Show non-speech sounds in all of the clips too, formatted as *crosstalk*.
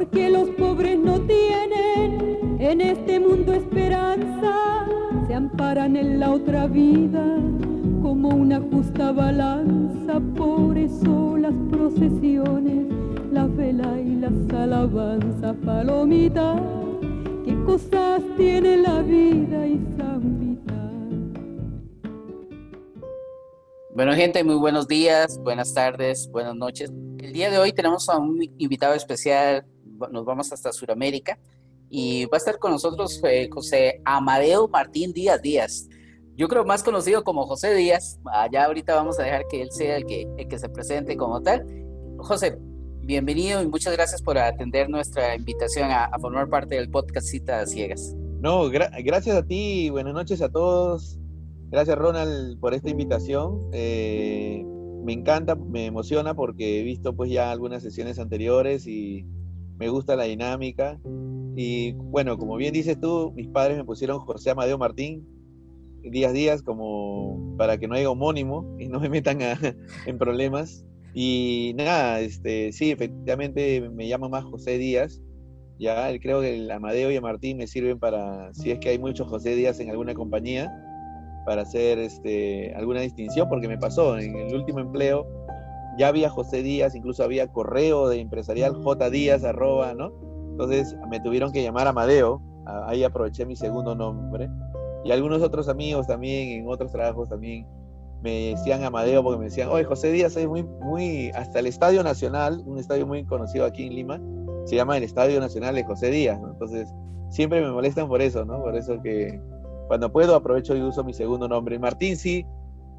Porque los pobres no tienen en este mundo esperanza, se amparan en la otra vida como una justa balanza, por eso las procesiones, la vela y las alabanzas, palomita, qué cosas tiene la Bueno gente, muy buenos días, buenas tardes, buenas noches. El día de hoy tenemos a un invitado especial nos vamos hasta Sudamérica y va a estar con nosotros eh, José Amadeo Martín Díaz Díaz. Yo creo más conocido como José Díaz. Allá ahorita vamos a dejar que él sea el que, se presente como tal. José, bienvenido y muchas gracias por atender nuestra invitación a, formar parte del podcast Citas Ciegas. No, gracias a ti, buenas noches a todos. Gracias Ronald por esta invitación. Eh, me encanta, me emociona porque he visto pues ya algunas sesiones anteriores y me gusta la dinámica. Y bueno, como bien dices tú, mis padres me pusieron José Amadeo Martín, días días, como para que no haya homónimo y no me metan *laughs* en problemas. Y nada, este, sí, efectivamente me llamo más José Díaz. Ya creo que el Amadeo y el Martín me sirven para, si es que hay muchos José Díaz en alguna compañía, para hacer este, alguna distinción, porque me pasó en el último empleo, ya había José Díaz, incluso había correo de empresarial J Díaz, arroba, ¿no? Entonces me tuvieron que llamar Amadeo, ahí aproveché mi segundo nombre. Y algunos otros amigos también, en otros trabajos también, me decían Amadeo porque me decían, oye, José Díaz es muy, muy, hasta el Estadio Nacional, un estadio muy conocido aquí en Lima, se llama el Estadio Nacional de José Díaz, ¿no? Entonces, siempre me molestan por eso, ¿no? Por eso que cuando puedo aprovecho y uso mi segundo nombre. Martín sí,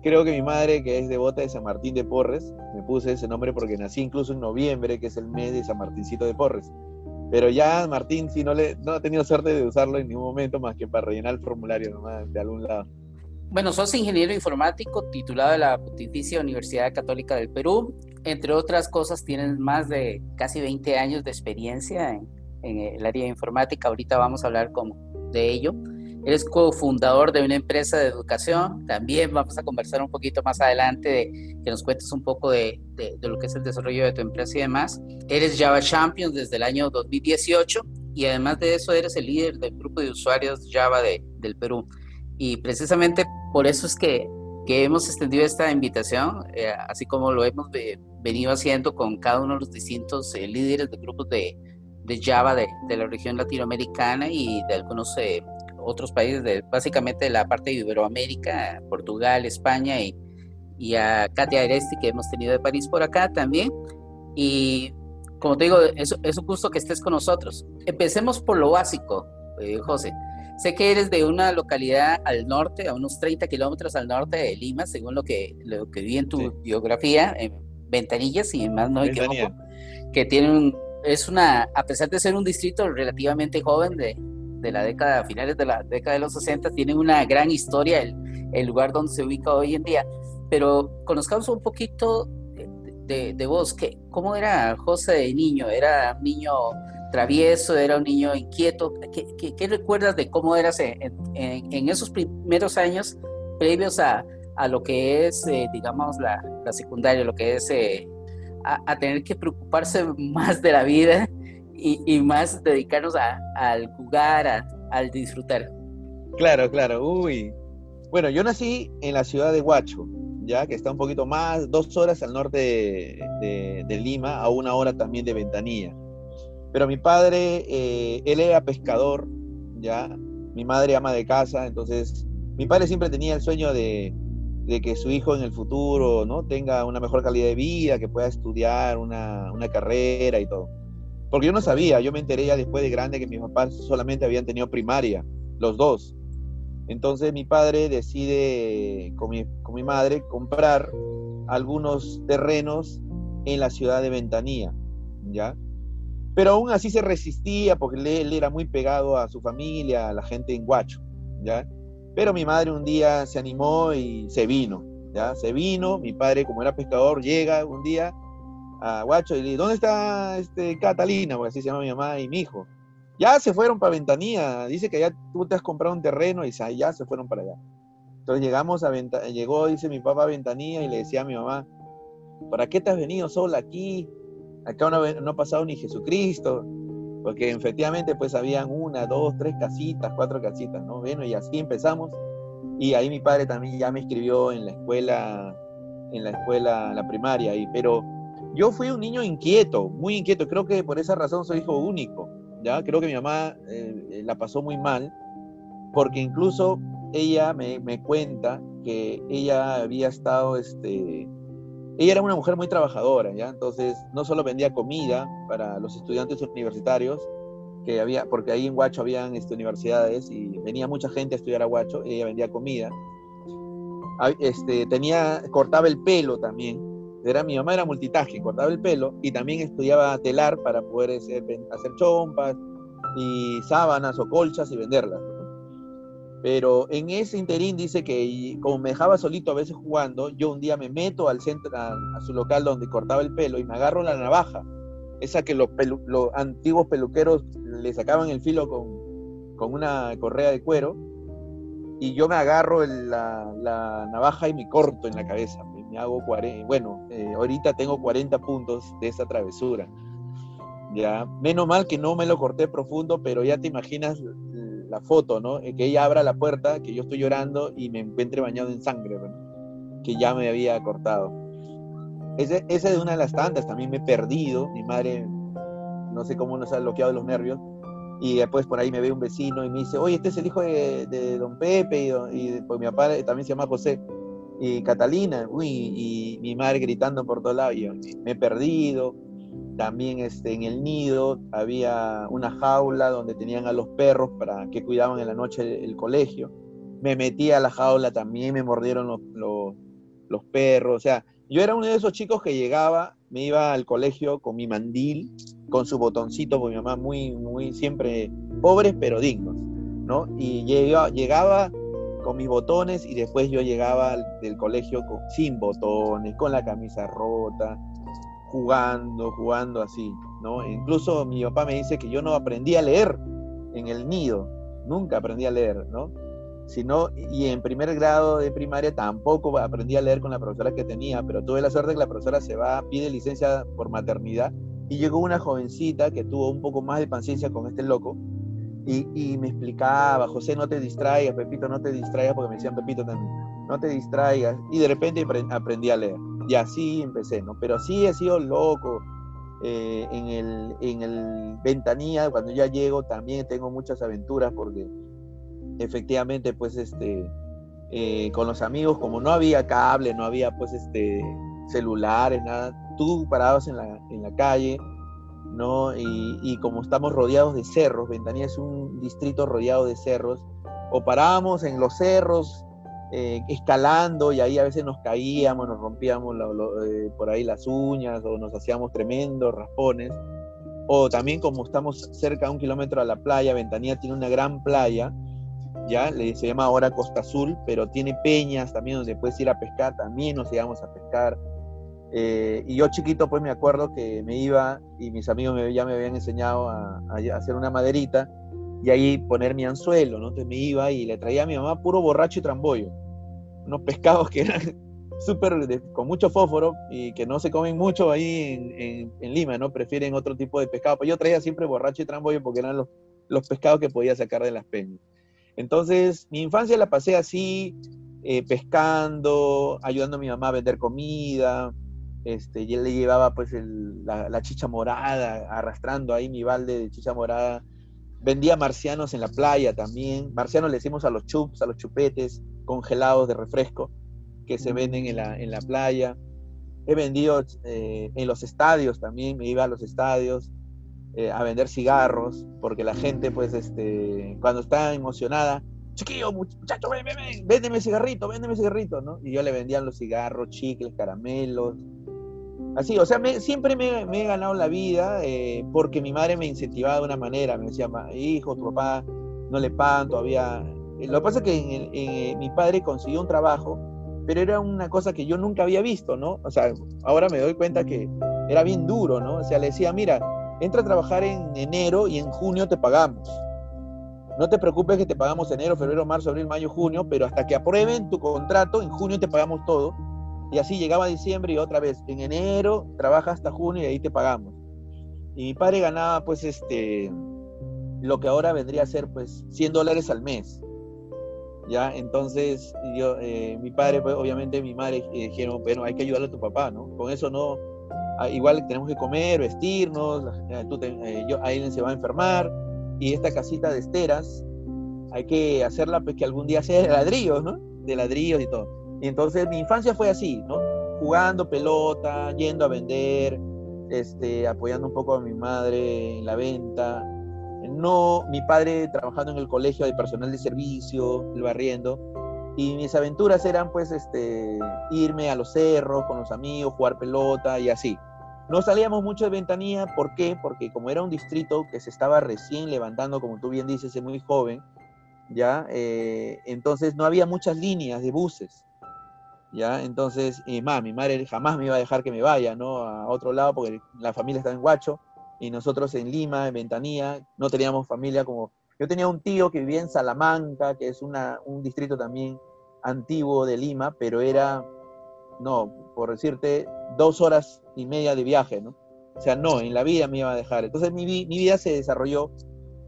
Creo que mi madre, que es devota de San Martín de Porres, me puse ese nombre porque nací incluso en noviembre, que es el mes de San Martincito de Porres. Pero ya Martín sí no, le, no ha tenido suerte de usarlo en ningún momento más que para rellenar el formulario nomás de algún lado. Bueno, sos ingeniero informático titulado de la Pontificia Universidad Católica del Perú. Entre otras cosas, tienes más de casi 20 años de experiencia en, en el área de informática. Ahorita vamos a hablar con, de ello. Eres cofundador de una empresa de educación. También vamos a conversar un poquito más adelante de que nos cuentes un poco de, de, lo que es el desarrollo de tu empresa y demás. Eres Java Champion desde el año 2018 y además de eso eres el líder del grupo de usuarios Java de, del Perú. Y precisamente por eso es que, que hemos extendido esta invitación, eh, así como lo hemos venido haciendo con cada uno de los distintos eh, líderes de grupos de, de Java de, de, la región latinoamericana y de algunos eh, otros países, de, básicamente de la parte de Iberoamérica, Portugal, España y, y a Katia Aresti que hemos tenido de París por acá también. Y como te digo, es, es un gusto que estés con nosotros. Empecemos por lo básico, eh, José. Sé que eres de una localidad al norte, a unos 30 kilómetros al norte de Lima, según lo que, lo que vi en tu biografía, en Ventanillas, y más no equivoco, que tiene un, es una, a pesar de ser un distrito relativamente joven de, de la década, finales de la década de los 60, tienen una gran historia, el, el lugar donde se ubica hoy en día. Pero conozcamos un poquito de, de vos. ¿Qué, ¿Cómo era José de niño? ¿Era un niño travieso? ¿Era un niño inquieto? ¿Qué, qué, recuerdas de cómo eras en, en, esos primeros años previos a, a lo que es, eh, digamos, la, la, secundaria, lo que es eh, a, tener que preocuparse *laughs* más de la vida y, y más dedicarnos a, al jugar, al disfrutar? Claro, claro. Uy. Bueno, yo nací en la ciudad de Huacho, ya que está un poquito más, dos horas al norte de, Lima, a una hora también de Ventanilla. Pero mi padre, eh, él era pescador, ya, mi madre ama de casa, entonces mi padre siempre tenía el sueño de, que su hijo en el futuro ¿no? tenga una mejor calidad de vida, que pueda estudiar una, una, carrera y todo. Porque yo no sabía, yo me enteré ya después de grande que mis papás solamente habían tenido primaria, los dos. Entonces mi padre decide con mi, madre comprar algunos terrenos en la ciudad de Ventanilla, ¿ya? Pero aún así se resistía porque él, era muy pegado a su familia, a la gente en Guacho, ¿ya? Pero mi madre un día se animó y se vino, ¿ya? Se vino, mi padre como era pescador llega un día a Guacho y le dice, ¿dónde está este Catalina? Porque así se llama mi mamá y mi hijo. Ya se fueron para Ventanilla. Dice que ya tú te has comprado un terreno y ya se fueron para allá. Entonces llegamos a Ventanilla, llegó, dice mi papá a Ventanilla y le decía a mi mamá, ¿para qué te has venido sola aquí? Acá no, no ha pasado ni Jesucristo. Porque efectivamente pues habían una, dos, tres casitas, cuatro casitas, ¿no? Bueno, y así empezamos. Y ahí mi padre también ya me escribió en la escuela, en la escuela, la primaria. Y, pero yo fui un niño inquieto, muy inquieto. Creo que por esa razón soy hijo único. ¿ya? Creo que mi mamá eh, eh, la pasó muy mal, porque incluso ella me, me, cuenta que ella había estado, este, ella era una mujer muy trabajadora, ¿ya? Entonces, no solo vendía comida para los estudiantes universitarios, que había, porque ahí en Huacho habían este, universidades y venía mucha gente a estudiar a Huacho, ella vendía comida. Este, tenía, cortaba el pelo también, era, mi mamá era multitaje, cortaba el pelo y también estudiaba telar para poder hacer, hacer chompas y sábanas o colchas y venderlas. Pero en ese interín dice que como me dejaba solito a veces jugando, yo un día me meto al centro, a, su local donde cortaba el pelo y me agarro la navaja, esa que los, los antiguos peluqueros le sacaban el filo con, con una correa de cuero, y yo me agarro la, la, navaja y me corto en la cabeza me hago 40, bueno, eh, ahorita tengo 40 puntos de esa travesura. Ya, menos mal que no me lo corté profundo, pero ya te imaginas la foto, ¿no? Eh, que ella abra la puerta, que yo estoy llorando y me encuentre bañado en sangre, que ya me había cortado. Ese de una de las tantas, también me he perdido, mi madre, no sé cómo nos ha bloqueado los nervios, y después por ahí me ve un vecino y me dice, oye, este es el hijo de, don Pepe, y, y pues mi papá también se llama José y Catalina, y mi madre gritando por todos lados, me he perdido. También este, en el nido había una jaula donde tenían a los perros para que cuidaban en la noche el, colegio. Me metí a la jaula también, me mordieron los, los, los, perros. O sea, yo era uno de esos chicos que llegaba, me iba al colegio con mi mandil, con su botoncito, porque mi mamá muy, muy, siempre pobres pero dignos, ¿no? Y llegaba, llegaba con mis botones y después yo llegaba del colegio con, sin botones, con la camisa rota, jugando, jugando así, ¿no? Incluso mi papá me dice que yo no aprendí a leer en el nido, nunca aprendí a leer, ¿no? Sino, y en primer grado de primaria tampoco aprendí a leer con la profesora que tenía, pero tuve la suerte que la profesora se va, pide licencia por maternidad y llegó una jovencita que tuvo un poco más de paciencia con este loco y, me explicaba, José, no te distraigas, Pepito, no te distraigas, porque me decían Pepito también, no te distraigas. Y de repente aprendí a leer. Y así empecé, ¿no? Pero sí he sido loco. Eh, en, el, en el ventanilla, cuando ya llego, también tengo muchas aventuras porque efectivamente, pues, este, eh, con los amigos, como no había cable, no había, pues, este, celulares, nada, tú parabas en la, en la calle, ¿no? Y, como estamos rodeados de cerros, Ventanilla es un distrito rodeado de cerros, o parábamos en los cerros eh, escalando y ahí a veces nos caíamos, nos rompíamos eh, por ahí las uñas o nos hacíamos tremendos raspones. O también como estamos cerca de un kilómetro a la playa, Ventanilla tiene una gran playa, ya se llama ahora Costa Azul, pero tiene peñas también donde puedes ir a pescar, también nos íbamos a pescar Eh, y yo chiquito, pues me acuerdo que me iba y mis amigos ya me habían enseñado a, hacer una maderita y ahí poner mi anzuelo, ¿no? Entonces me iba y le traía a mi mamá puro borracho y trambollo. Unos pescados que eran *laughs* súper, con mucho fósforo y que no se comen mucho ahí en, Lima, ¿no? Prefieren otro tipo de pescado. Pues yo traía siempre borracho y trambollo porque eran los, los pescados que podía sacar de las peñas. Entonces, mi infancia la pasé así, eh, pescando, ayudando a mi mamá a vender comida, este, y él le llevaba pues la, chicha morada, arrastrando ahí mi balde de chicha morada. Vendía marcianos en la playa también. Marcianos le decimos a los chups, a los chupetes congelados de refresco que se venden en la, en la playa. He vendido eh, en los estadios también, me iba a los estadios eh, a vender cigarros, porque la gente pues este, cuando está emocionada, chiquillo, muchacho, ven, ven, ven, véndeme cigarrito, véndeme cigarrito, ¿no? Y yo le vendían los cigarros, chicles, caramelos, Así, o sea, siempre me, he ganado la vida eh, porque mi madre me incentivaba de una manera, me decía, hijo, tu papá no le pagan todavía. Eh, lo que pasa es que eh, mi padre consiguió un trabajo, pero era una cosa que yo nunca había visto, ¿no? O sea, ahora me doy cuenta que era bien duro, ¿no? O sea, le decía, mira, entra a trabajar en enero y en junio te pagamos. No te preocupes que te pagamos enero, febrero, marzo, abril, mayo, junio, pero hasta que aprueben tu contrato, en junio te pagamos todo y así llegaba diciembre y otra vez, en enero trabaja hasta junio y ahí te pagamos. Y mi padre ganaba pues este, lo que ahora vendría a ser pues 100 dólares al mes. ¿Ya? Entonces, yo, eh, mi padre, pues obviamente mi madre eh, dijeron, bueno, hay que ayudarle a tu papá, ¿no? Con eso no, ah, igual tenemos que comer, vestirnos, eh, tú yo, ahí se va a enfermar, y esta casita de esteras, hay que hacerla pues que algún día sea de ladrillos, ¿no? De ladrillos y todo. Y entonces mi infancia fue así, ¿no? Jugando pelota, yendo a vender, este, apoyando un poco a mi madre en la venta. No, mi padre trabajando en el colegio de personal de servicio, barriendo. Y mis aventuras eran pues este, irme a los cerros con los amigos, jugar pelota y así. No salíamos mucho de ventanilla, ¿por qué? Porque como era un distrito que se estaba recién levantando, como tú bien dices, es muy joven, ¿ya? Eh, entonces no había muchas líneas de buses. ¿Ya? Entonces, más, mi madre jamás me iba a dejar que me vaya, ¿no? A otro lado, porque la familia estaba en Huacho, y nosotros en Lima, en Ventanilla, no teníamos familia como... Yo tenía un tío que vivía en Salamanca, que es una, un distrito también antiguo de Lima, pero era, no, por decirte, dos horas y media de viaje, ¿no? O sea, no, en la vida me iba a dejar. Entonces mi, mi vida se desarrolló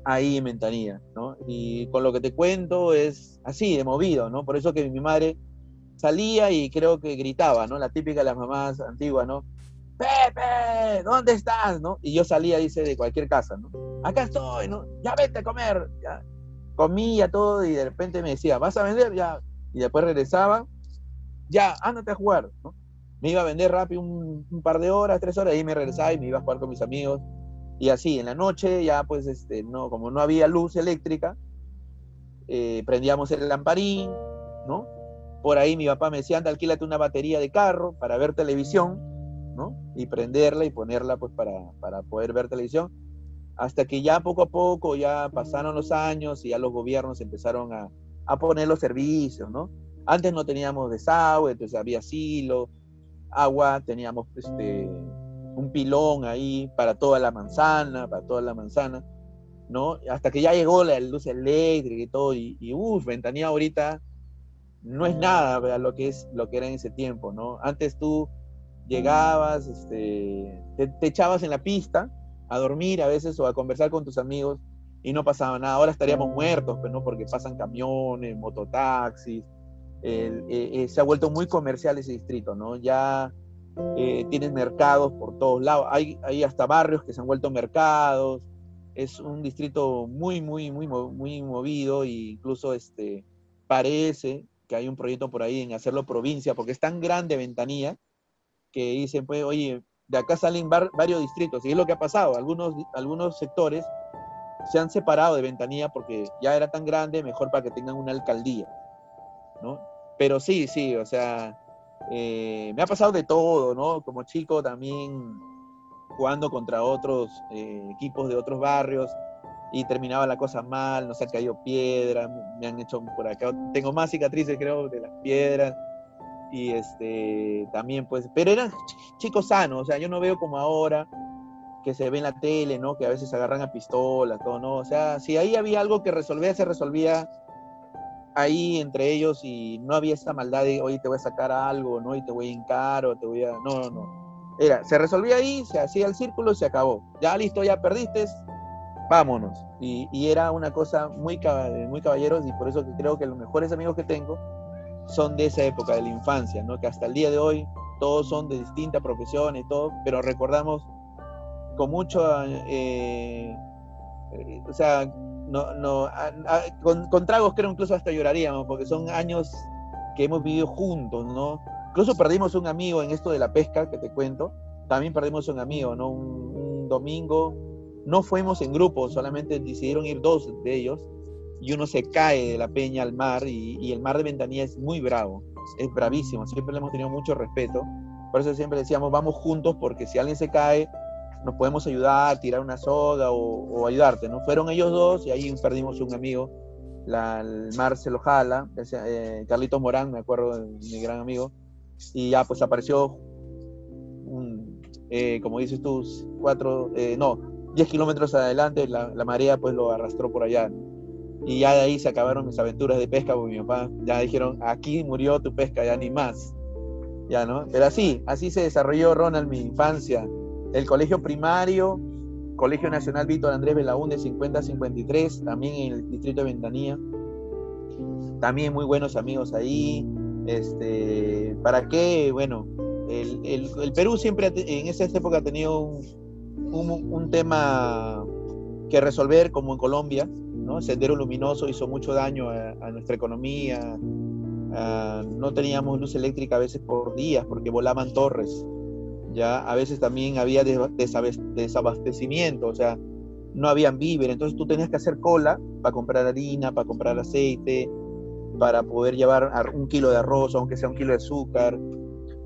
ahí en Ventanilla, ¿no? Y con lo que te cuento es así, de movido, ¿no? Por eso que mi madre salía y creo que gritaba, ¿no? La típica de las mamás antiguas, ¿no? Pepe, ¿dónde estás? ¿no? Y yo salía, dice, de cualquier casa, ¿no? Acá estoy, ¿no? Ya vete a comer. Ya. Comía todo y de repente me decía, ¿vas a vender? Ya. Y después regresaba, ya, ándate a jugar, ¿no? Me iba a vender rápido un, par de horas, tres horas, y me regresaba y me iba a jugar con mis amigos. Y así, en la noche, ya pues, este, no, como no había luz eléctrica, eh, prendíamos el lamparín, ¿no? Por ahí mi papá me decía, anda, alquílate una batería de carro para ver televisión, ¿no? Y prenderla y ponerla pues para, para poder ver televisión. Hasta que ya poco a poco, ya pasaron los años y ya los gobiernos empezaron a, a poner los servicios, ¿no? Antes no teníamos desagüe, entonces había silo, agua, teníamos este, un pilón ahí para toda la manzana, para toda la manzana, ¿no? Hasta que ya llegó la luz eléctrica y todo, y, y uff, ventanilla ahorita no es nada lo que es lo que era en ese tiempo, ¿no? Antes tú llegabas, este, te, echabas en la pista a dormir a veces o a conversar con tus amigos y no pasaba nada. Ahora estaríamos muertos, pues, ¿no? Porque pasan camiones, mototaxis. Eh, eh, se ha vuelto muy comercial ese distrito, ¿no? Ya eh, tienes mercados por todos lados. Hay, hay hasta barrios que se han vuelto mercados. Es un distrito muy, muy, muy, muy movido e incluso este, parece hay un proyecto por ahí en hacerlo provincia, porque es tan grande Ventanilla que dicen, pues, oye, de acá salen varios distritos, y es lo que ha pasado, algunos, algunos sectores se han separado de Ventanilla porque ya era tan grande, mejor para que tengan una alcaldía, ¿no? Pero sí, sí, o sea, eh, me ha pasado de todo, ¿no? Como chico también jugando contra otros eh, equipos de otros barrios, y terminaba la cosa mal, nos ha caído piedra, me han hecho por acá, tengo más cicatrices creo de las piedras Y este, también pues, pero eran chicos sanos, o sea, yo no veo como ahora que se ve en la tele, ¿no? Que a veces agarran a pistolas, todo, ¿no? O sea, si ahí había algo que resolvía, se resolvía ahí entre ellos y no había esta maldad de, oye, te voy a sacar algo, ¿no? Y te voy a hincar o te voy a... No, no, no. Era, se resolvía ahí, se hacía el círculo y se acabó. Ya listo, ya perdiste, vámonos. Y, y era una cosa muy, muy caballeros y por eso que creo que los mejores amigos que tengo son de esa época, de la infancia, ¿no? Que hasta el día de hoy todos son de distintas profesiones todo, pero recordamos con mucho, eh, eh, o sea, no, no, con, tragos creo incluso hasta lloraríamos, porque son años que hemos vivido juntos, ¿no? Incluso perdimos un amigo en esto de la pesca que te cuento, también perdimos un amigo, ¿no? Un, domingo, no fuimos en grupo, solamente decidieron ir dos de ellos, y uno se cae de la peña al mar, y, el mar de Ventanilla es muy bravo, es bravísimo, siempre le hemos tenido mucho respeto, por eso siempre decíamos, vamos juntos, porque si alguien se cae, nos podemos ayudar, tirar una soga o, ayudarte, ¿no? Fueron ellos dos y ahí perdimos un amigo, la, el mar se lo jala, eh, Carlitos Morán, me acuerdo, mi gran amigo, y ya pues apareció, eh, como dices tú, cuatro, eh, no, diez kilómetros adelante, la, marea pues lo arrastró por allá, y ya de ahí se acabaron mis aventuras de pesca, porque mi papá ya dijeron, aquí murió tu pesca, ya ni más, ya, ¿no? Pero así, así se desarrolló Ronald mi infancia, el colegio primario, Colegio Nacional Víctor Andrés Belaúnde 5053, también en el distrito de Ventanilla. También muy buenos amigos ahí. Este, ¿Para qué? Bueno, el, Perú siempre en esa época ha tenido un, tema que resolver como en Colombia, ¿no? Sendero Luminoso hizo mucho daño a, nuestra economía, no teníamos luz eléctrica a veces por días porque volaban torres ya a veces también había desabastecimiento, o sea, no habían víveres, entonces tú tenías que hacer cola para comprar harina, para comprar aceite, para poder llevar un kilo de arroz, aunque sea un kilo de azúcar,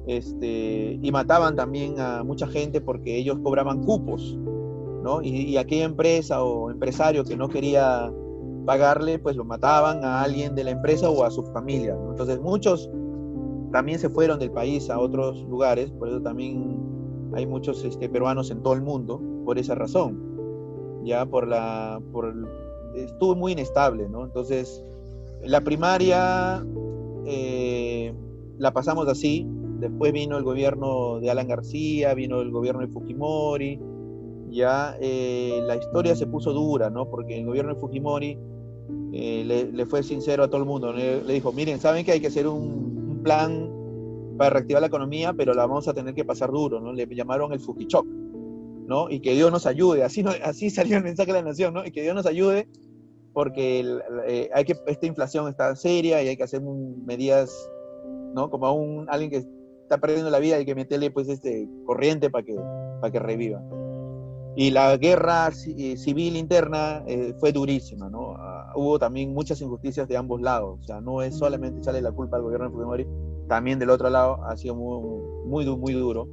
este, y mataban también a mucha gente porque ellos cobraban cupos, ¿no? Y, aquella empresa o empresario que no quería pagarle, pues lo mataban a alguien de la empresa o a su familia, Entonces muchos también se fueron del país a otros lugares, por eso también hay muchos este, peruanos en todo el mundo, por esa razón. Ya por la. Por, estuvo muy inestable, ¿no? Entonces, la primaria eh, la pasamos así. Después vino el gobierno de Alan García, vino el gobierno de Fujimori. Ya eh, la historia se puso dura, ¿no? Porque el gobierno de Fujimori eh, le, fue sincero a todo el mundo. Le, dijo: Miren, ¿saben que hay que hacer un, plan para reactivar la economía, pero la vamos a tener que pasar duro, ¿no? Le llamaron el Fukichok, ¿no? Y que Dios nos ayude, así, no, así *laughs* salió el mensaje de la nación, ¿no? Y que Dios nos ayude porque eh, hay que, esta inflación está seria y hay que hacer medidas, ¿no? Como a un, alguien que está perdiendo la vida, hay que meterle pues este corriente para que, para que reviva. Y la guerra eh, civil interna eh, fue durísima, ¿no? Ah, hubo también muchas injusticias de ambos lados, o sea, no es solamente echarle la culpa al gobierno de Fujimori, también del otro lado ha sido muy, muy, muy duro.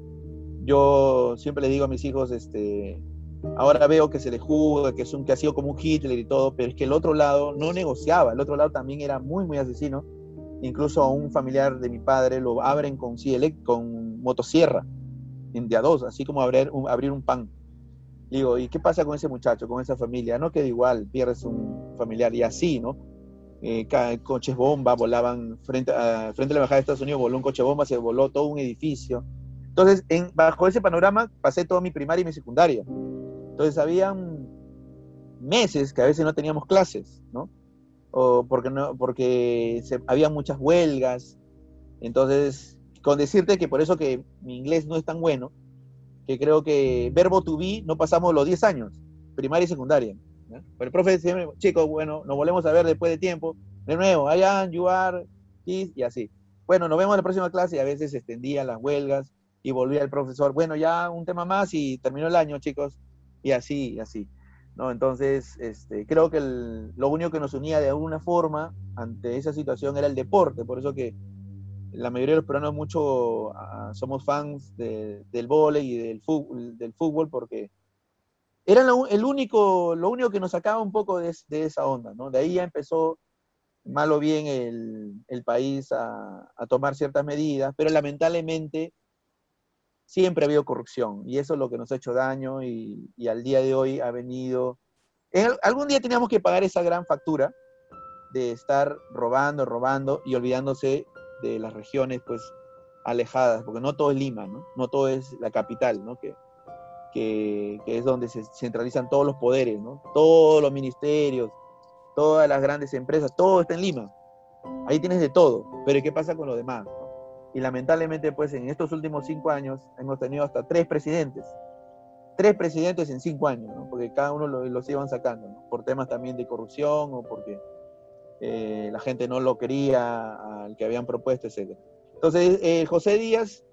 Yo siempre le digo a mis hijos, este, ahora veo que se le juzga, que, es un, que ha sido como un Hitler y todo, pero es que el otro lado no negociaba, el otro lado también era muy, muy asesino. Incluso a un familiar de mi padre lo abren con, con motosierra, en día dos, así como abrir abrir un pan Digo, ¿y qué pasa con ese muchacho, con esa familia? No queda igual, pierdes un familiar y así, ¿no? Eh, coches bomba volaban frente a, frente a la embajada de Estados Unidos, voló un coche bomba, se voló todo un edificio. Entonces, en, bajo ese panorama pasé toda mi primaria y mi secundaria. Entonces, habían meses que a veces no teníamos clases, ¿no? O porque, no, porque se, había muchas huelgas. Entonces, con decirte que por eso que mi inglés no es tan bueno, que creo que verbo to be no pasamos los 10 años, primaria y secundaria. Pero el profe siempre, chicos, bueno, nos volvemos a ver después de tiempo, de nuevo, allá, you are, y así. Bueno, nos vemos en la próxima clase y a veces se extendían las huelgas y volvía el profesor, bueno, ya un tema más y terminó el año, chicos, y así, y así. ¿No? Entonces, este, creo que lo único que nos unía de alguna forma ante esa situación era el deporte, por eso que la mayoría de los peruanos mucho ah, somos fans del vóley y del fútbol, porque era el único, lo único que nos sacaba un poco de, esa onda, ¿no? De ahí ya empezó mal o bien el, país a, tomar ciertas medidas, pero lamentablemente siempre ha habido corrupción y eso es lo que nos ha hecho daño y, al día de hoy ha venido... algún día teníamos que pagar esa gran factura de estar robando, robando y olvidándose de las regiones pues alejadas, porque no todo es Lima, ¿no? No todo es la capital, ¿no? Que, que, es donde se centralizan todos los poderes, ¿no? Todos los ministerios, todas las grandes empresas, todo está en Lima. Ahí tienes de todo, pero ¿qué pasa con lo demás? Y lamentablemente, pues en estos últimos cinco años hemos tenido hasta tres presidentes. Tres presidentes en cinco años, ¿no? porque cada uno los, iban sacando, ¿no? por temas también de corrupción o porque eh, la gente no lo quería al que habían propuesto, etc. Entonces, eh, José Díaz,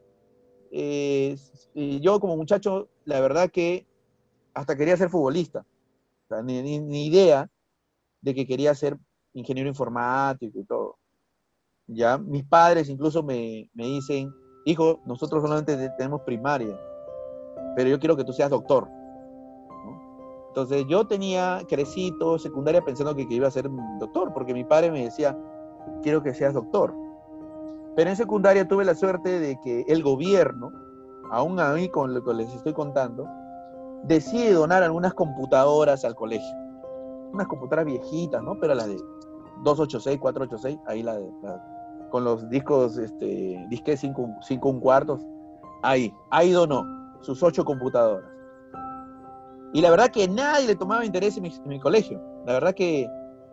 eh, yo como muchacho, la verdad que hasta quería ser futbolista. ni, ni idea de que quería ser ingeniero informático y todo. Ya, mis padres incluso me, dicen, hijo, nosotros solamente tenemos primaria, pero yo quiero que tú seas doctor. Entonces yo tenía, crecí secundaria pensando que, iba a ser doctor, porque mi padre me decía, quiero que seas doctor. Pero en secundaria tuve la suerte de que el gobierno, aún a mí con lo que les estoy contando, decide donar algunas computadoras al colegio unas computadoras viejitas, ¿no? Pero las de 286, 486, ahí la de, con los discos, este, disque 5, 5 un cuartos, ahí, ahí donó sus ocho computadoras. Y la verdad que nadie le tomaba interés en mi, colegio. La verdad que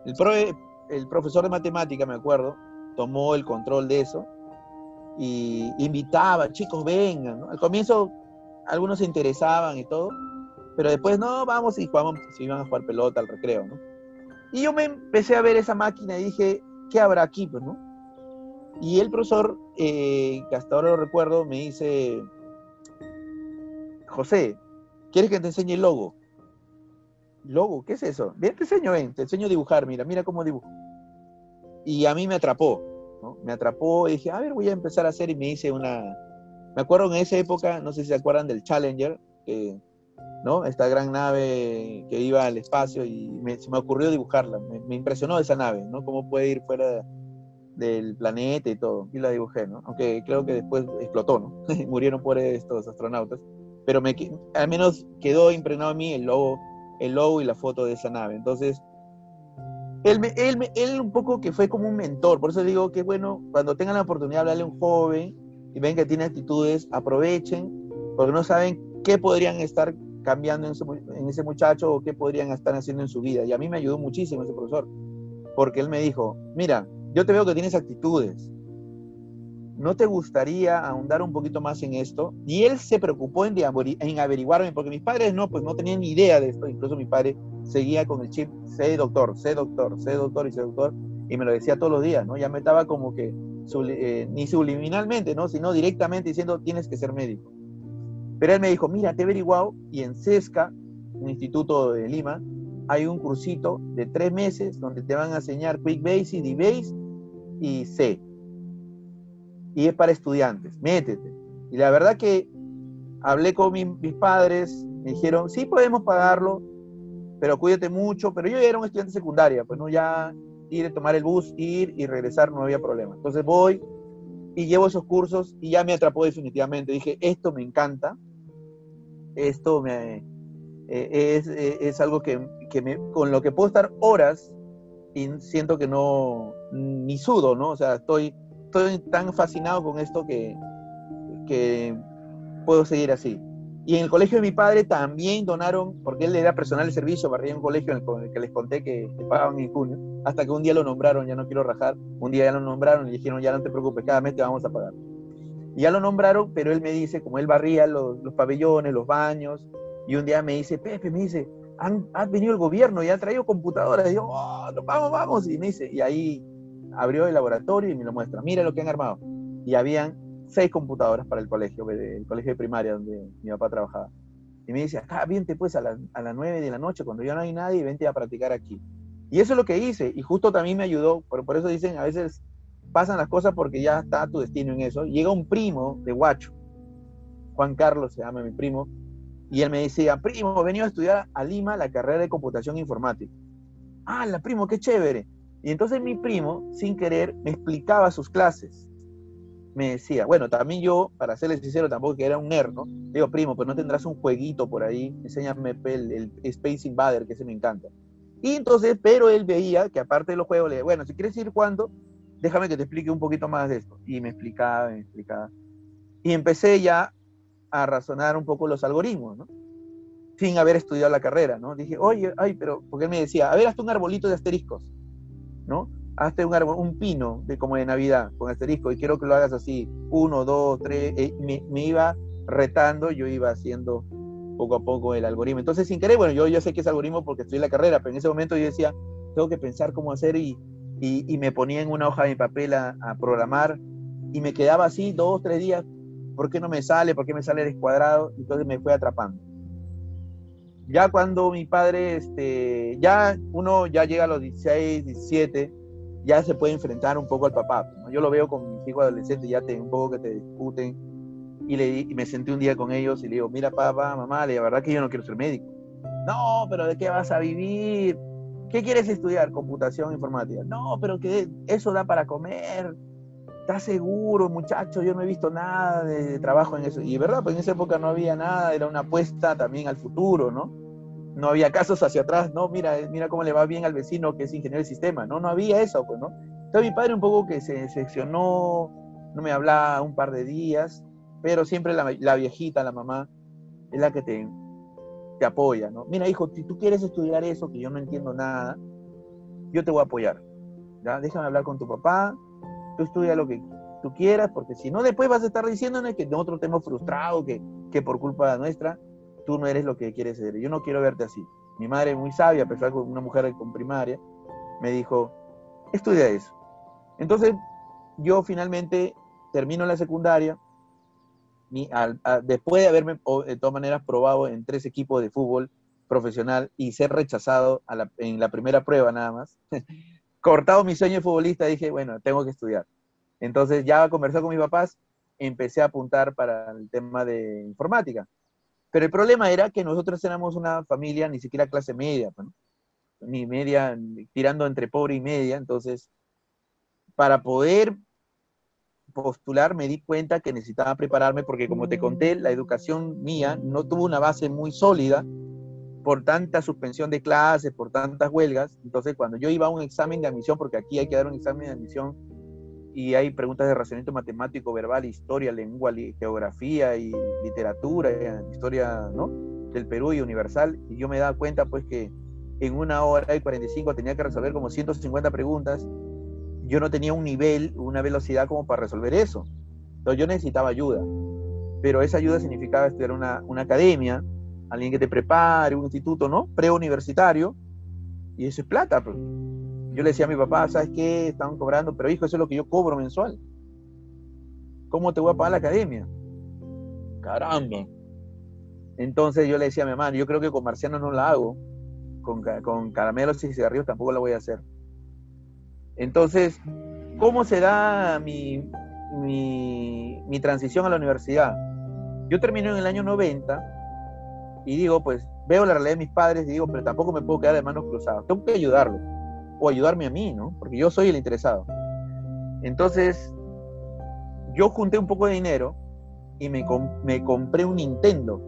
el, el profesor de matemática, me acuerdo, tomó el control de eso y invitaba, chicos, vengan. Al comienzo algunos se interesaban y todo, pero después, no, vamos y jugamos, se iban a jugar pelota al recreo, ¿no? Y yo me empecé a ver esa máquina y dije, ¿qué habrá aquí, pues, no? Y el profesor, eh, que hasta ahora lo recuerdo, me dice, José, ¿quieres que te enseñe el logo? ¿Logo? ¿Qué es eso? Ven, te enseño, ven, te enseño a dibujar, mira, mira cómo dibujo. Y a mí me atrapó, ¿no? Me atrapó y dije, a ver, voy a empezar a hacer y me hice una... Me acuerdo en esa época, no sé si se acuerdan del Challenger, que ¿no? Esta gran nave que iba al espacio y me, se me ocurrió dibujarla. Me, impresionó esa nave, ¿no? Cómo puede ir fuera del planeta y todo. Y la dibujé, ¿no? Aunque creo que después explotó, ¿no? *laughs* Murieron por estos astronautas. Pero me, al menos quedó impregnado en mí el logo, el logo y la foto de esa nave. Entonces, él, él, él un poco que fue como un mentor. Por eso digo que, bueno, cuando tengan la oportunidad de hablarle a un joven y ven que tiene actitudes, aprovechen, porque no saben qué podrían estar cambiando en ese, muchacho o qué podrían estar haciendo en su vida. Y a mí me ayudó muchísimo ese profesor, porque él me dijo, mira, yo te veo que tienes actitudes, ¿no te gustaría ahondar un poquito más en esto? Y él se preocupó en, en averiguarme, porque mis padres no, pues no tenían ni idea de esto, incluso mi padre seguía con el chip, sé doctor, sé doctor, sé doctor y sé doctor, y me lo decía todos los días, ¿no? Ya me estaba como que, eh, ni subliminalmente, ¿no? Sino directamente diciendo, tienes que ser médico. Pero él me dijo, mira, te he averiguado y en CESCA, un instituto de Lima, hay un cursito de tres meses donde te van a enseñar Quick Basic, D-Base y C. Y es para estudiantes, métete. Y la verdad que hablé con mis padres, me dijeron, sí podemos pagarlo, pero cuídate mucho. Pero yo ya era un estudiante secundaria, pues no ya ir tomar el bus, ir y regresar no había problema. Entonces voy y llevo esos cursos y ya me atrapó definitivamente. Dije, esto me encanta, esto me, eh, es, eh, es, algo que, que me, con lo que puedo estar horas y siento que no, ni sudo, ¿no? O sea, estoy, estoy tan fascinado con esto que, que puedo seguir así. Y en el colegio de mi padre también donaron, porque él era personal de servicio, barría un colegio en el que les conté que, pagaban en junio, hasta que un día lo nombraron, ya no quiero rajar, un día ya lo nombraron y dijeron, ya no te preocupes, cada mes te vamos a pagar. Ya lo nombraron, pero él me dice, como él barría los, los pabellones, los baños, y un día me dice, Pepe, me dice, han, ha venido el gobierno y ha traído computadoras. Y yo, oh, vamos, vamos. Y me dice, y ahí abrió el laboratorio y me lo muestra. Mira lo que han armado. Y habían seis computadoras para el colegio, el colegio de primaria donde mi papá trabajaba. Y me dice, acá, vente pues a, a las nueve de la noche, cuando ya no hay nadie, vente a practicar aquí. Y eso es lo que hice. Y justo también me ayudó. Por, por eso dicen, a veces pasan las cosas porque ya está tu destino en eso. Llega un primo de Guacho, Juan Carlos se llama mi primo, y él me decía, primo, venido a estudiar a Lima la carrera de computación informática. Ah, la primo, qué chévere. Y entonces mi primo, sin querer, me explicaba sus clases. Me decía, bueno, también yo, para serles sincero, tampoco que era un nerd, ¿no? Digo, primo, pero no tendrás un jueguito por ahí, enséñame el, Space Invader, que ese me encanta. Y entonces, pero él veía que aparte de los juegos, le bueno, si quieres ir cuando, déjame que te explique un poquito más de esto. Y me explicaba, me explicaba. Y empecé ya a razonar un poco los algoritmos, ¿no? Sin haber estudiado la carrera, ¿no? Dije, oye, ay, pero, porque él me decía, a ver, hazte un arbolito de asteriscos, ¿no? Hazte un árbol, un pino de como de Navidad con asterisco y quiero que lo hagas así, uno, dos, tres, eh, me, me, iba retando, yo iba haciendo poco a poco el algoritmo. Entonces, sin querer, bueno, yo, yo sé que es algoritmo porque estoy en la carrera, pero en ese momento yo decía, tengo que pensar cómo hacer y, y, y me ponía en una hoja de papel a, a programar y me quedaba así dos, tres días ¿por qué no me sale? ¿Por qué me sale descuadrado? Entonces me fue atrapando. Ya cuando mi padre, este, ya uno ya llega a los 16, 17, ya se puede enfrentar un poco al papá. Yo lo veo con mis hijos adolescentes, ya te, un poco que te discuten. Y, le, y me senté un día con ellos y le digo, mira papá, mamá, la verdad que yo no quiero ser médico. No, pero ¿de qué vas a vivir? ¿Qué quieres estudiar? Computación informática. No, pero que eso da para comer. ¿estás seguro, muchacho? Yo no he visto nada de, trabajo en eso. Y verdad, pues en esa época no había nada, era una apuesta también al futuro, ¿no? No había casos hacia atrás, no, mira, mira cómo le va bien al vecino que es ingeniero del sistema, no, no había eso, pues, ¿no? Entonces mi padre un poco que se decepcionó, no me hablaba un par de días, pero siempre la viejita, la mamá, es la que te, te apoya, ¿no? Mira, hijo, si tú quieres estudiar eso, que yo no entiendo nada, yo te voy a apoyar, ¿ya? Déjame hablar con tu papá, tú estudia lo que tú quieras, porque si no, después vas a estar diciéndonos que nosotros estemos frustrados, que, que por culpa nuestra, tú no eres lo que quieres ser. Yo no quiero verte así. Mi madre, muy sabia, a pesar de una mujer con primaria, me dijo, estudia eso. Entonces, yo finalmente termino la secundaria, al, a, después de haberme, de todas maneras, probado en tres equipos de fútbol profesional y ser rechazado la, en la primera prueba nada más, *laughs* cortado mi sueño de futbolista, dije, bueno, tengo que estudiar. Entonces ya a conversar con mis papás, empecé a apuntar para el tema de informática. Pero el problema era que nosotros éramos una familia ni siquiera clase media, ¿no? ni media, tirando entre pobre y media. Entonces, para poder postular me di cuenta que necesitaba prepararme porque como te conté, la educación mía no tuvo una base muy sólida por tanta suspensión de clases, por tantas huelgas. Entonces, cuando yo iba a un examen de admisión, porque aquí hay que dar un examen de admisión y hay preguntas de razonamiento matemático, verbal, historia, lengua, geografía y literatura, eh, historia ¿no? del Perú y universal, y yo me daba cuenta pues que en una hora y 45 tenía que resolver como 150 preguntas, yo no tenía un nivel, una velocidad como para resolver eso. Entonces yo necesitaba ayuda, pero esa ayuda significaba estudiar una, una academia, alguien que te prepare, un instituto, ¿no? Preuniversitario, y eso es plata. Pues. Yo le decía a mi papá, ¿sabes qué? Estaban cobrando, pero hijo, eso es lo que yo cobro mensual. ¿Cómo te voy a pagar la academia? Caramba. Entonces yo le decía a mi mamá, yo creo que con marcianos no la hago, con, con caramelos y cigarrillos tampoco la voy a hacer. Entonces, ¿cómo se da mi, mi, mi transición a la universidad? Yo terminé en el año 90 y digo, pues veo la realidad de mis padres y digo, pero tampoco me puedo quedar de manos cruzadas, tengo que ayudarlo, o ayudarme a mí, ¿no? Porque yo soy el interesado. Entonces, yo junté un poco de dinero y me, me compré un Nintendo,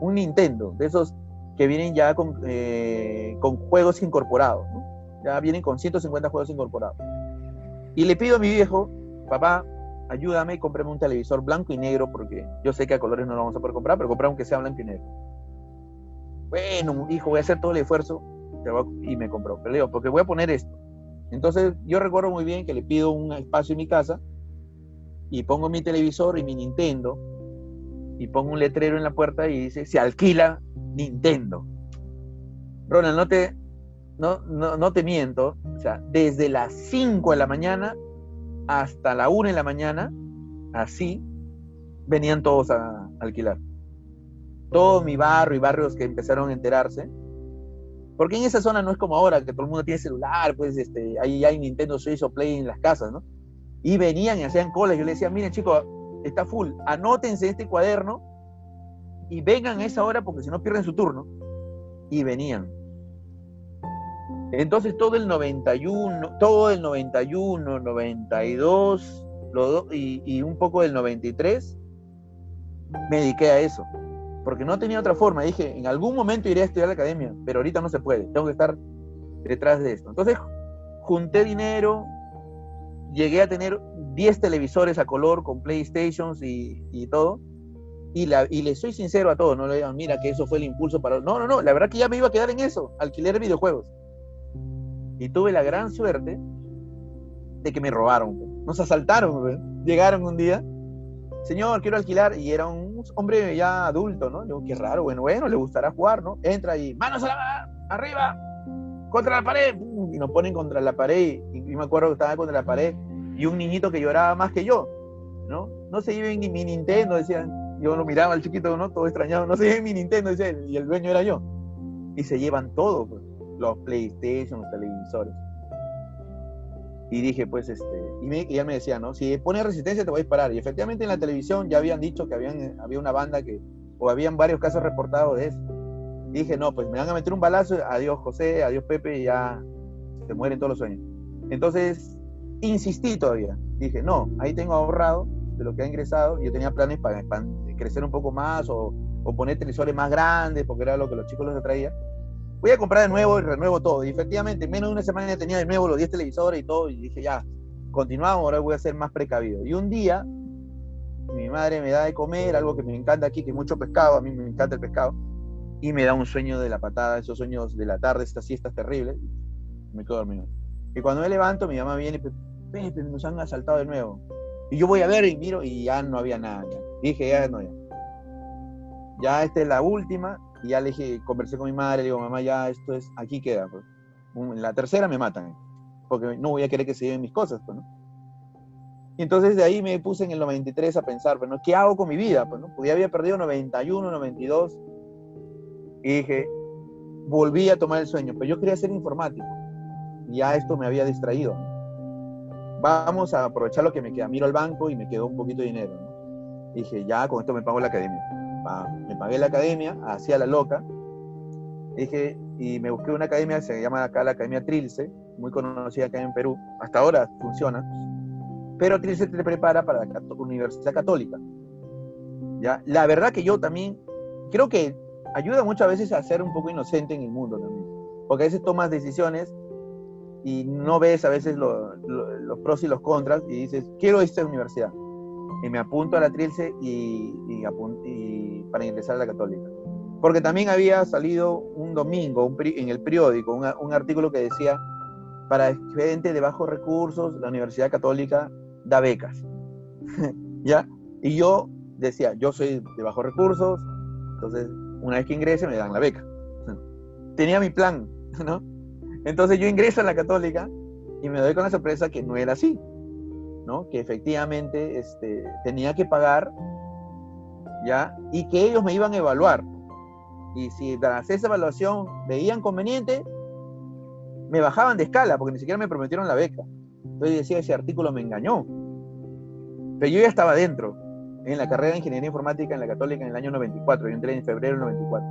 un Nintendo, de esos que vienen ya con, eh, con juegos incorporados, ¿no? Ya vienen con 150 juegos incorporados. Y le pido a mi viejo, papá, ayúdame y cómprame un televisor blanco y negro, porque yo sé que a colores no lo vamos a poder comprar, pero comprar aunque sea blanco y negro. Bueno, hijo, voy a hacer todo el esfuerzo y me compró. Pero digo, porque voy a poner esto. Entonces, yo recuerdo muy bien que le pido un espacio en mi casa y pongo mi televisor y mi Nintendo y pongo un letrero en la puerta y dice, se alquila Nintendo. Ronald, no te, no, no, te miento, o sea, desde las 5 de la mañana hasta la una de la mañana, así, venían todos a alquilar. Todo mi barrio y barrios que empezaron a enterarse. Porque en esa zona no es como ahora, que todo el mundo tiene celular, pues este, ahí hay Nintendo Switch o Play en las casas, ¿no? Y venían y hacían colas. Yo les decía, miren chicos, está full, anótense este cuaderno y vengan a esa hora porque si no pierden su turno. Y venían. Entonces todo el 91, todo el 91, 92 y, y un poco del 93, me dediqué a eso. Porque no tenía otra forma. Dije, en algún momento iré a estudiar la academia, pero ahorita no se puede. Tengo que estar detrás de esto. Entonces junté dinero, llegué a tener 10 televisores a color con PlayStations y, y todo. Y, la, y le soy sincero a todos, no le digan, mira que eso fue el impulso para... No, no, no, la verdad que ya me iba a quedar en eso, alquiler videojuegos. Y tuve la gran suerte de que me robaron, nos asaltaron, llegaron un día, señor, quiero alquilar, y era un hombre ya adulto, ¿no? Digo, qué raro, bueno, bueno, le gustará jugar, ¿no? Entra y, manos a la arriba, contra la pared, y nos ponen contra la pared, y, me acuerdo que estaba contra la pared, y un niñito que lloraba más que yo, ¿no? No se lleven mi Nintendo, decían. Yo lo miraba al chiquito, ¿no? Todo extrañado. No se lleven mi Nintendo, y el dueño era yo. Y se llevan todo, pues, los PlayStation, los televisores. Y dije, pues, este, y, me, él me decía, ¿no? Si pones resistencia te voy a disparar. Y efectivamente en la televisión ya habían dicho que habían, había una banda que, o habían varios casos reportados de eso. Y dije, no, pues me van a meter un balazo, adiós José, adiós Pepe, y ya se mueren todos los sueños. Entonces, insistí todavía. Dije, no, ahí tengo ahorrado de lo que ha ingresado. Yo tenía planes para, crecer un poco más o, o, poner televisores más grandes, porque era lo que los chicos les atraía. Voy a comprar de nuevo y renuevo todo. Y efectivamente, en menos de una semana ya tenía de nuevo los 10 televisores y todo. Y dije, ya, continuamos, ahora voy a ser más precavido. Y un día, mi madre me da de comer, algo que me encanta aquí, que es mucho pescado, a mí me encanta el pescado, y me da un sueño de la patada, esos sueños de la tarde, estas siestas terribles, me quedo dormido. Y cuando me levanto, mi mamá viene y Pepe, nos han asaltado de nuevo. Y yo voy a ver y miro y ya no había nada. Dije, ya no, ya. Ya esta es la última. Y ya le dije, conversé con mi madre, le digo, mamá, ya esto es, aquí queda. Pues. En la tercera me matan. Porque no voy a querer que se lleven mis cosas, pues, ¿no? Y entonces de ahí me puse en el 93 a pensar, pues, ¿no? ¿qué hago con mi vida? Pues, ¿no? Pues ya había perdido 91, 92. Y dije, volví a tomar el sueño, pero yo quería ser informático. Y ya esto me había distraído. Vamos a aprovechar lo que me queda. Miro al banco y me quedó un poquito de dinero. ¿no? Dije, ya con esto me pago la academia. Me pagué la academia, hacía la loca. Dije, y me busqué una academia, se llama acá la Academia Trilce, muy conocida acá en Perú. Hasta ahora funciona. Pero Trilce te prepara para la Universidad Católica. ¿Ya? La verdad que yo también creo que ayuda muchas veces a ser un poco inocente en el mundo también. Porque a veces tomas decisiones y no ves a veces lo, lo, los pros y los contras y dices, quiero esta universidad. Y me apunto a la Trilce y, y, y, para ingresar a la Católica. Porque también había salido un domingo un, en el periódico un, artículo que decía, para estudiantes de bajos recursos, la Universidad Católica da becas. *laughs* ¿Ya? Y yo decía, yo soy de bajos recursos, entonces una vez que ingrese me dan la beca. *laughs* Tenía mi plan, *laughs* ¿no? Entonces yo ingreso a la católica y me doy con la sorpresa que no era así, ¿no? Que efectivamente este, tenía que pagar, Y que ellos me iban a evaluar. Y si tras esa evaluación veían conveniente, me bajaban de escala, porque ni siquiera me prometieron la beca. Entonces decía, ese artículo me engañó. Pero yo ya estaba dentro, en la carrera de Ingeniería Informática en la Católica en el año 94. Yo entré en febrero del 94.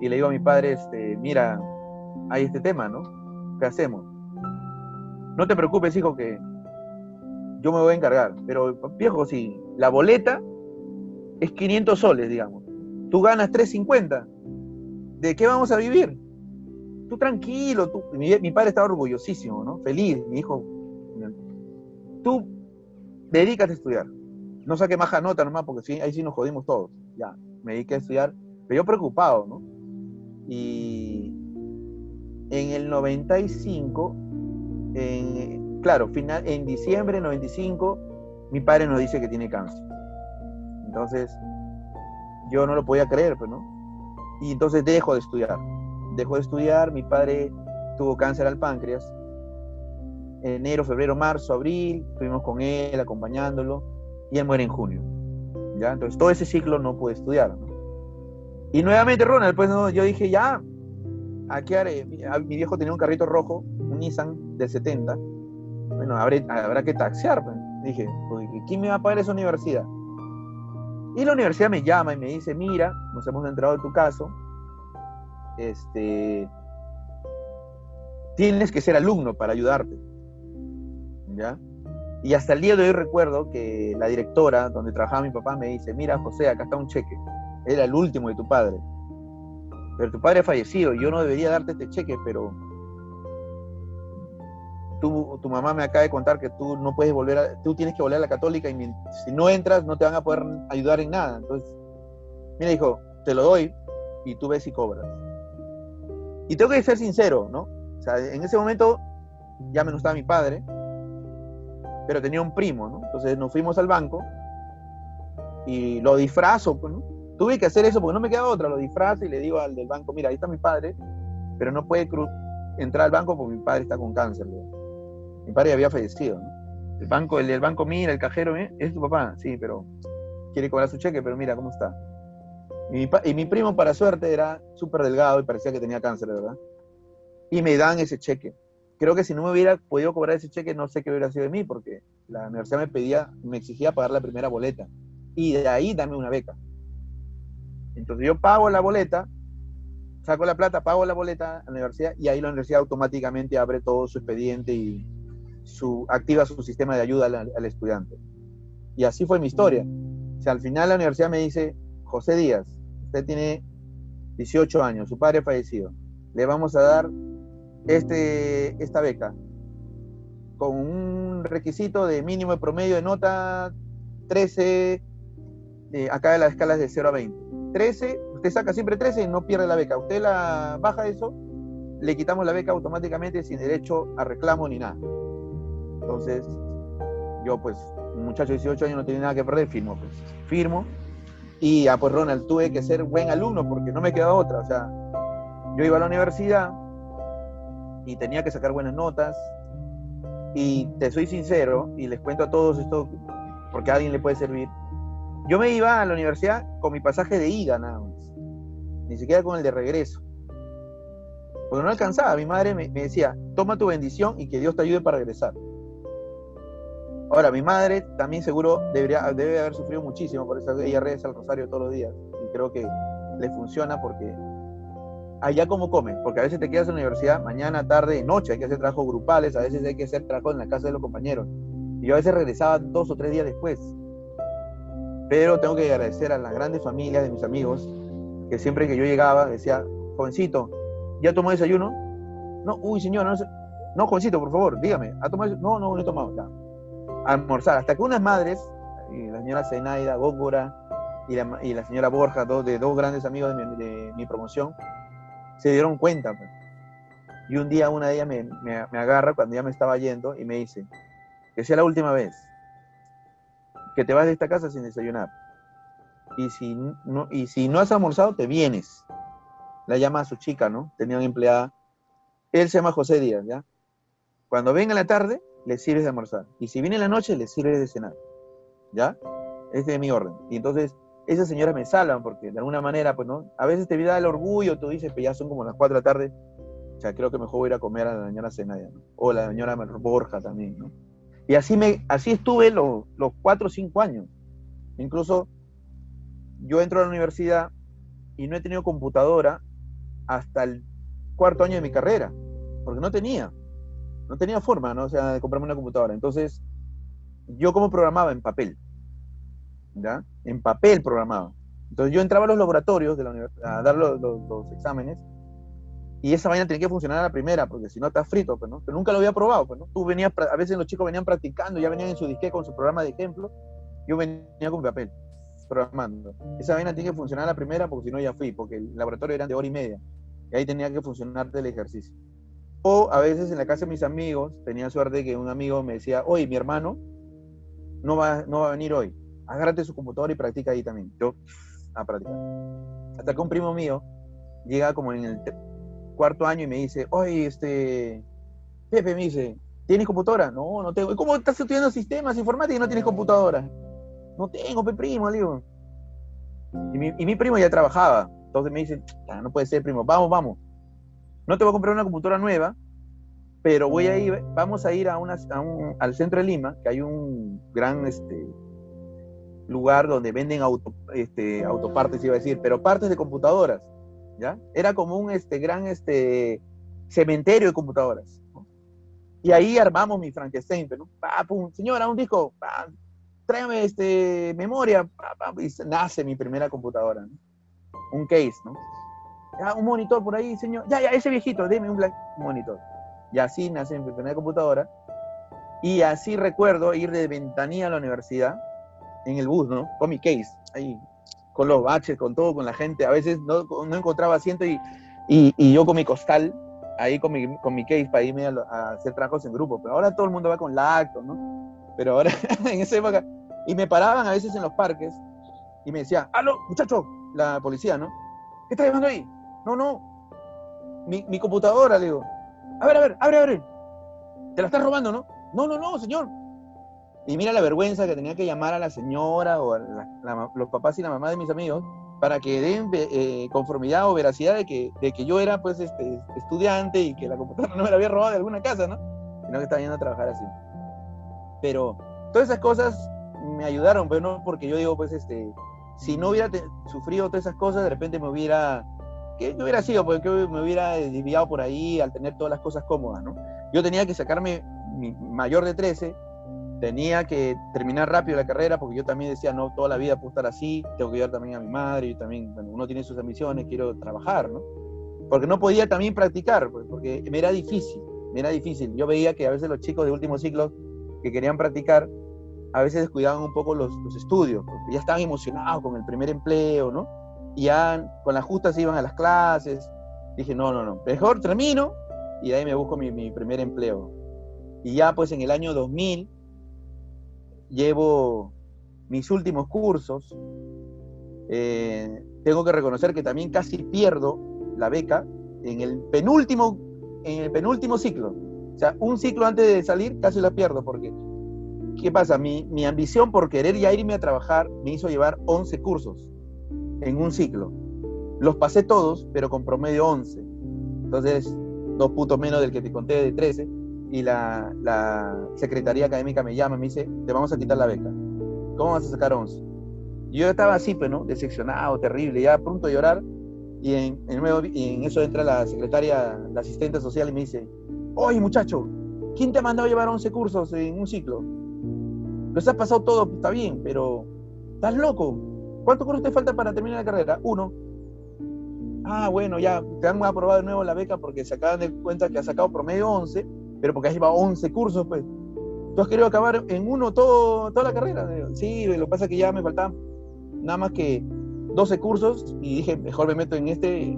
Y le digo a mi padre, este, mira, hay este tema, ¿no? ¿Qué hacemos? No te preocupes, hijo, que yo me voy a encargar. Pero, viejo, si la boleta es 500 soles, digamos, tú ganas 350, ¿de qué vamos a vivir? Tú tranquilo, tú... Mi, mi padre estaba orgullosísimo, ¿no? Feliz, mi hijo. Tú dedícate a estudiar. No saque más nota nomás, porque sí, ahí sí nos jodimos todos. Ya, me dediqué a estudiar, pero yo preocupado, ¿no? Y en el 95, en, claro, final, en diciembre del 95, mi padre nos dice que tiene cáncer. Entonces, yo no lo podía creer, pues, ¿no? Y entonces dejo de estudiar. Dejo de estudiar, mi padre tuvo cáncer al páncreas. Enero, febrero, marzo, abril, estuvimos con él, acompañándolo, y él muere en junio. ¿ya? Entonces, todo ese ciclo no pude estudiar. ¿no? Y nuevamente, Ronald, pues no, yo dije, ya, aquí haré? Mi, mi, viejo tenía un carrito rojo, un Nissan del 70. Bueno, habré, habrá que taxear. Pues. Dije, ¿quién me va a pagar esa universidad? Y la universidad me llama y me dice, mira, nos hemos enterado de tu caso. Este, tienes que ser alumno para ayudarte. ¿Ya? Y hasta el día de hoy recuerdo que la directora donde trabajaba mi papá me dice, mira José, acá está un cheque. Era el último de tu padre. Pero tu padre ha fallecido yo no debería darte este cheque, pero tu mamá me acaba de contar que tú no puedes volver a, tú tienes que volver a la católica y si no entras no te van a poder ayudar en nada. Entonces, mira, dijo, te lo doy y tú ves y cobras. Y tengo que ser sincero, ¿no? O sea, en ese momento ya me no estaba mi padre, pero tenía un primo, ¿no? Entonces nos fuimos al banco y lo disfrazo, pues, ¿no? Tuve que hacer eso porque no me queda otra, lo disfrazo y le digo al del banco, mira, ahí está mi padre, pero no puede entrar al banco porque mi padre está con cáncer. Mi padre había fallecido, ¿no? El banco, el del banco mira, el cajero, ¿eh? es tu papá, sí, pero quiere cobrar su cheque, pero mira cómo está. Y mi, y mi primo, para suerte, era súper delgado y parecía que tenía cáncer, ¿verdad? Y me dan ese cheque creo que si no me hubiera podido cobrar ese cheque, no sé qué hubiera sido de mí, porque la universidad me pedía, me exigía pagar la primera boleta y de ahí darme una beca. Entonces yo pago la boleta, saco la plata, pago la boleta a la universidad y ahí la universidad automáticamente abre todo su expediente y su, activa su sistema de ayuda al, estudiante. Y así fue mi historia. O al final la universidad me dice, José Díaz, usted tiene 18 años, su padre fallecido, le vamos a dar este, esta beca con un requisito de mínimo de promedio de nota 13, eh, acá de las escalas de 0 a 20. 13, usted saca siempre 13 y no pierde la beca. Usted la baja eso, le quitamos la beca automáticamente sin derecho a reclamo ni nada. Entonces, yo pues, un muchacho de 18 años no tiene nada que perder, firmo pues. Firmo. Y ah, pues Ronald, tuve que ser buen alumno porque no me quedaba otra. O sea, yo iba a la universidad, y tenía que sacar buenas notas. Y te soy sincero y les cuento a todos esto porque a alguien le puede servir. Yo me iba a la universidad con mi pasaje de ida nada más, ni siquiera con el de regreso. Porque no alcanzaba. Mi madre me, decía, toma tu bendición y que Dios te ayude para regresar. Ahora, mi madre también seguro debería, debe haber sufrido muchísimo, por eso ella reza el rosario todos los días. Y creo que le funciona porque allá como comen, porque a veces te quedas en la universidad mañana, tarde, noche, hay que hacer trabajos grupales, a veces hay que hacer trabajo en la casa de los compañeros. Y yo a veces regresaba dos o tres días después. Pero tengo que agradecer a las grandes familias de mis amigos, que siempre que yo llegaba decía, jovencito, ¿ya tomó desayuno? No, uy señor, no, no jovencito, por favor, dígame, ¿ha tomado No, no, no he tomado, ya. Almorzar, hasta que unas madres, la señora Zenaida Góngora y la, y señora Borja, dos, de dos grandes amigos de mi, promoción, se dieron cuenta. Pues. Y un día una de ellas me, agarra cuando ya me estaba yendo y me dice, que sea la última vez que te vas de esta casa sin desayunar. Y si no, y si no has almorzado, te vienes. La llama a su chica, ¿no? Tenía una empleada. Él se llama José Díaz, ¿ya? Cuando venga en la tarde, le sirves de almorzar. Y si viene en la noche, le sirves de cenar. ¿Ya? Es mi orden. Y entonces, esas señoras me salvan porque de alguna manera, pues, ¿no? A veces te da el orgullo, tú dices, pues ya son como las 4 de la tarde, o sea, creo que mejor voy a ir a comer a la señora Zenaya, ¿no? O la señora Borja también, ¿no? Y así, me, así estuve los, los 4 o 5 años. Incluso yo entro a la universidad y no he tenido computadora hasta el cuarto año de mi carrera, porque no tenía, no tenía forma, ¿no? O sea, de comprarme una computadora. Entonces, yo como programaba en papel, ¿ya? En papel programaba. Entonces yo entraba a los laboratorios de la universidad a dar los, exámenes y esa vaina tenía que funcionar a la primera, porque si no está frito, pues, ¿no? Pero nunca lo había probado, pues, ¿no? Tú venías, a veces los chicos venían practicando, ya venían en su disque con su programa de ejemplo, yo venía con papel, programando. Esa vaina tiene que funcionar a la primera, porque si no ya fui, porque el laboratorio era de hora y media, y ahí tenía que funcionar el ejercicio. O a veces en la casa de mis amigos, tenía suerte que un amigo me decía, oye, mi hermano no va, no va a venir hoy, agárrate su computadora y practica ahí también. Yo, a practicar. Hasta que un primo mío llega como en el cuarto año y me dice, oye, este, Pepe, me dice, ¿tienes computadora? No, no tengo. ¿Cómo estás estudiando sistemas informáticos y no tienes computadora? No tengo, Pepe, primo, digo. Y mi, y mi, primo ya trabajaba. Entonces me dice, no puede ser, primo, vamos, vamos. No te voy a comprar una computadora nueva, pero voy a ir, vamos a ir a, una, a un, al centro de Lima, que hay un gran este, lugar donde venden auto, este, autopartes, iba a decir, pero partes de computadoras, ¿ya? Era como un este, gran este, cementerio de computadoras. Y ahí armamos mi Frankenstein, ¿no? pum, señora, un disco, tráeme este, memoria, y nace mi primera computadora, un case, ¿no? Un monitor por ahí, señor, ya, ya, ese viejito, dime un, monitor. Y así nace mi primera computadora. Y así recuerdo ir de ventanilla a la universidad en el bus, ¿no? Con mi case, ahí, con los baches, con todo, con la gente. A veces no, no encontraba asiento y, y, yo con mi costal, ahí con mi, con mi case para irme a, hacer trabajos en grupo. Pero ahora todo el mundo va con lacto, ¿no? Pero ahora, *laughs* en esa época, y me paraban a veces en los parques y me decía, aló, muchacho, la policía, ¿no? ¿Qué estás llevando ahí? No, no, mi, mi computadora, digo. A ver, a ver, abre, abre. Te la estás robando, ¿no? No, no, no, señor. Y mira la vergüenza que tenía que llamar a la señora o a los papás y la mamá de mis amigos para que den eh, conformidad o veracidad de que, de que yo era pues este, estudiante y que la computadora *laughs* no me la había robado de alguna casa, ¿no? Sino que estaba yendo a trabajar así. Pero todas esas cosas me ayudaron, pero pues, no porque yo digo, pues, este, si no hubiera sufrido todas esas cosas, de repente me hubiera, ¿qué hubiera sido? Porque me hubiera desviado por ahí al tener todas las cosas cómodas, ¿no? Yo tenía que sacarme mi mayor de 13 tenía que terminar rápido la carrera porque yo también decía, no, toda la vida puedo estar así, tengo que ayudar también a mi madre, y también, bueno, uno tiene sus ambiciones, quiero trabajar, ¿no? Porque no podía también practicar, pues, porque me era difícil, me era difícil. Yo veía que a veces los chicos de último ciclo que querían practicar, a veces descuidaban un poco los, los estudios, porque ya estaban emocionados con el primer empleo, ¿no? Ya con las justas iban a las clases. Dije, no, no, no, mejor termino y de ahí me busco mi, mi primer empleo. Y ya pues en el año 2000 llevo mis últimos cursos, eh, tengo que reconocer que también casi pierdo la beca en el penúltimo, en el penúltimo ciclo. O sea, un ciclo antes de salir casi la pierdo porque, ¿qué pasa? Mi, mi ambición por querer ya irme a trabajar me hizo llevar 11 cursos en un ciclo. Los pasé todos, pero con promedio 11. Entonces, dos puntos menos del que te conté de 13 y la, secretaría académica me llama y me dice, te vamos a quitar la beca. ¿Cómo vas a sacar 11? Y yo estaba así, pues, ¿no? Decepcionado, terrible, ya a llorar. Y en, eso entra la secretaria, la asistente social y me dice, oye muchacho, ¿quién te ha mandado llevar 11 cursos en un ciclo? Los has pasado todo, está bien, pero estás loco. ¿Cuántos cursos te faltan para terminar la carrera? Uno. Ah, bueno, ya te han aprobado de nuevo la beca porque se acaban de cuenta que has sacado promedio 11 pero porque has llevado 11 cursos, pues. Tú has querido acabar en uno todo, toda la carrera. Sí, lo que pasa es que ya me faltaban nada más que 12 cursos y dije, mejor me meto en este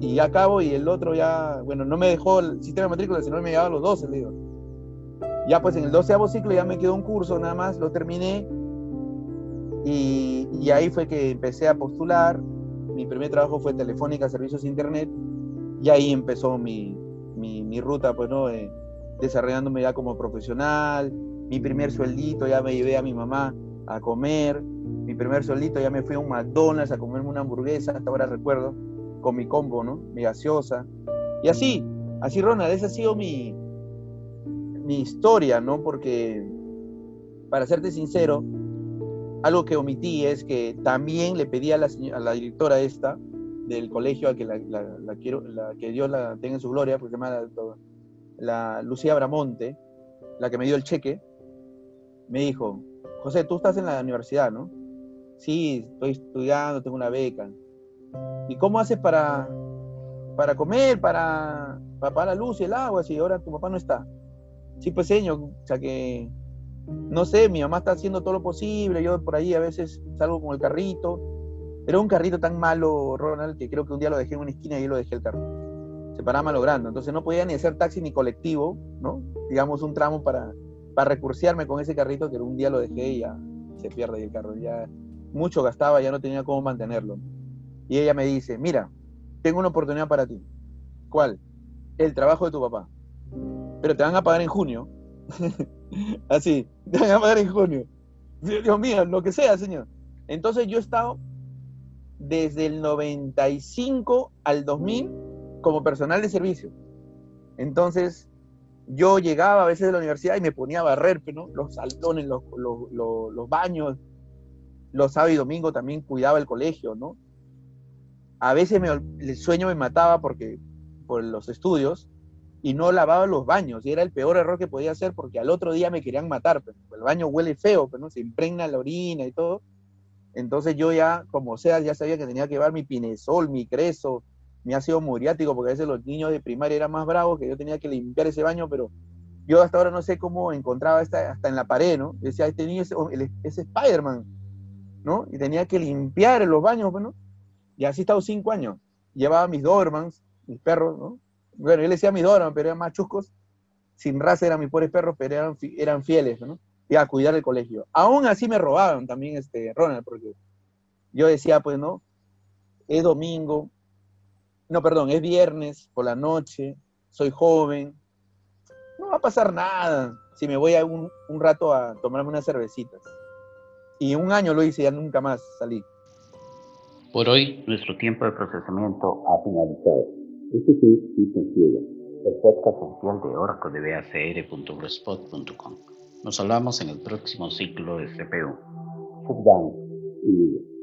y ya acabo y el otro ya, bueno, no me dejó el sistema de matrícula, sino me llevaba los 12, le digo. Ya pues en el 12 ciclo ya me quedó un curso nada más, lo terminé y, ahí fue que empecé a postular. Mi primer trabajo fue Telefónica Servicios Internet y ahí empezó mi, mi, ruta, pues, ¿no? Desarrollándome ya como profesional, mi primer sueldito ya me llevé a mi mamá a comer, mi primer sueldito ya me fui a un McDonald's a comerme una hamburguesa, hasta ahora recuerdo, con mi combo, ¿no? Mi gaseosa. Y así, así Ronald, esa ha sido mi, mi historia, ¿no? Porque, para serte sincero, algo que omití es que también le pedí a la, a la directora esta del colegio, a que la, quiero, que Dios la tenga en su gloria, porque se llama la Lucía Bramonte, la que me dio el cheque, me dijo, José, tú estás en la universidad, ¿no? Sí, estoy estudiando, tengo una beca. ¿Y cómo haces para, para comer, para, para la luz y el agua si ahora tu papá no está? Sí, pues señor, o sea que, no sé, mi mamá está haciendo todo lo posible, yo por ahí a veces salgo con el carrito, pero un carrito tan malo, Ronald, que creo que un día lo dejé en una esquina y lo dejé el carro se paraba malogrando. Entonces no podía ni hacer taxi ni colectivo, ¿no? Digamos un tramo para, para recursearme con ese carrito que un día lo dejé y ya se pierde el carro. Ya mucho gastaba, ya no tenía cómo mantenerlo. Y ella me dice, mira, tengo una oportunidad para ti. ¿Cuál? El trabajo de tu papá. Pero te van a pagar en junio. *laughs* Así, *laughs* te van en junio. Dios mío, lo que sea, señor. Entonces yo he estado desde el 95 al 2000 como personal de servicio. Entonces, yo llegaba a veces de la universidad y me ponía a barrer, ¿no? los salones, los, los, baños, los sábados y domingos también cuidaba el colegio, ¿no? A veces el sueño me mataba porque, por los estudios, y no lavaba los baños. Y era el peor error que podía hacer porque al otro día me querían matar. Pero el baño huele feo, pero ¿no? se impregna la orina y todo. Entonces yo ya, como sea, ya sabía que tenía que llevar mi pinesol, mi creso, mi ácido muriático, porque a veces los niños de primaria eran más bravos, que yo tenía que limpiar ese baño, pero yo hasta ahora no sé cómo encontraba esta, hasta en la pared, ¿no? Decía, este niño es, es Spider-Man, ¿no? Y tenía que limpiar los baños, ¿no? Y así he estado cinco años. Llevaba mis Dormans, mis perros, ¿no? Bueno, yo le decía mis Dormans, pero eran más. Sin raza eran mis pobres perros, pero eran, eran fieles, ¿no? Y a cuidar el colegio. Aún así me robaban también, este, Ronald, porque yo decía, pues, ¿no? Es domingo, no, perdón, es viernes por la noche, soy joven, no va a pasar nada si me voy a un, un rato a tomarme unas cervecitas. Y un año lo hice ya nunca más salí. Por hoy, nuestro tiempo de procesamiento ha finalizado. Este fue Cita Ciega, el podcast oficial de Oracle de BACR.blogspot.com. Nos hablamos en el próximo ciclo de CPU. Sit down y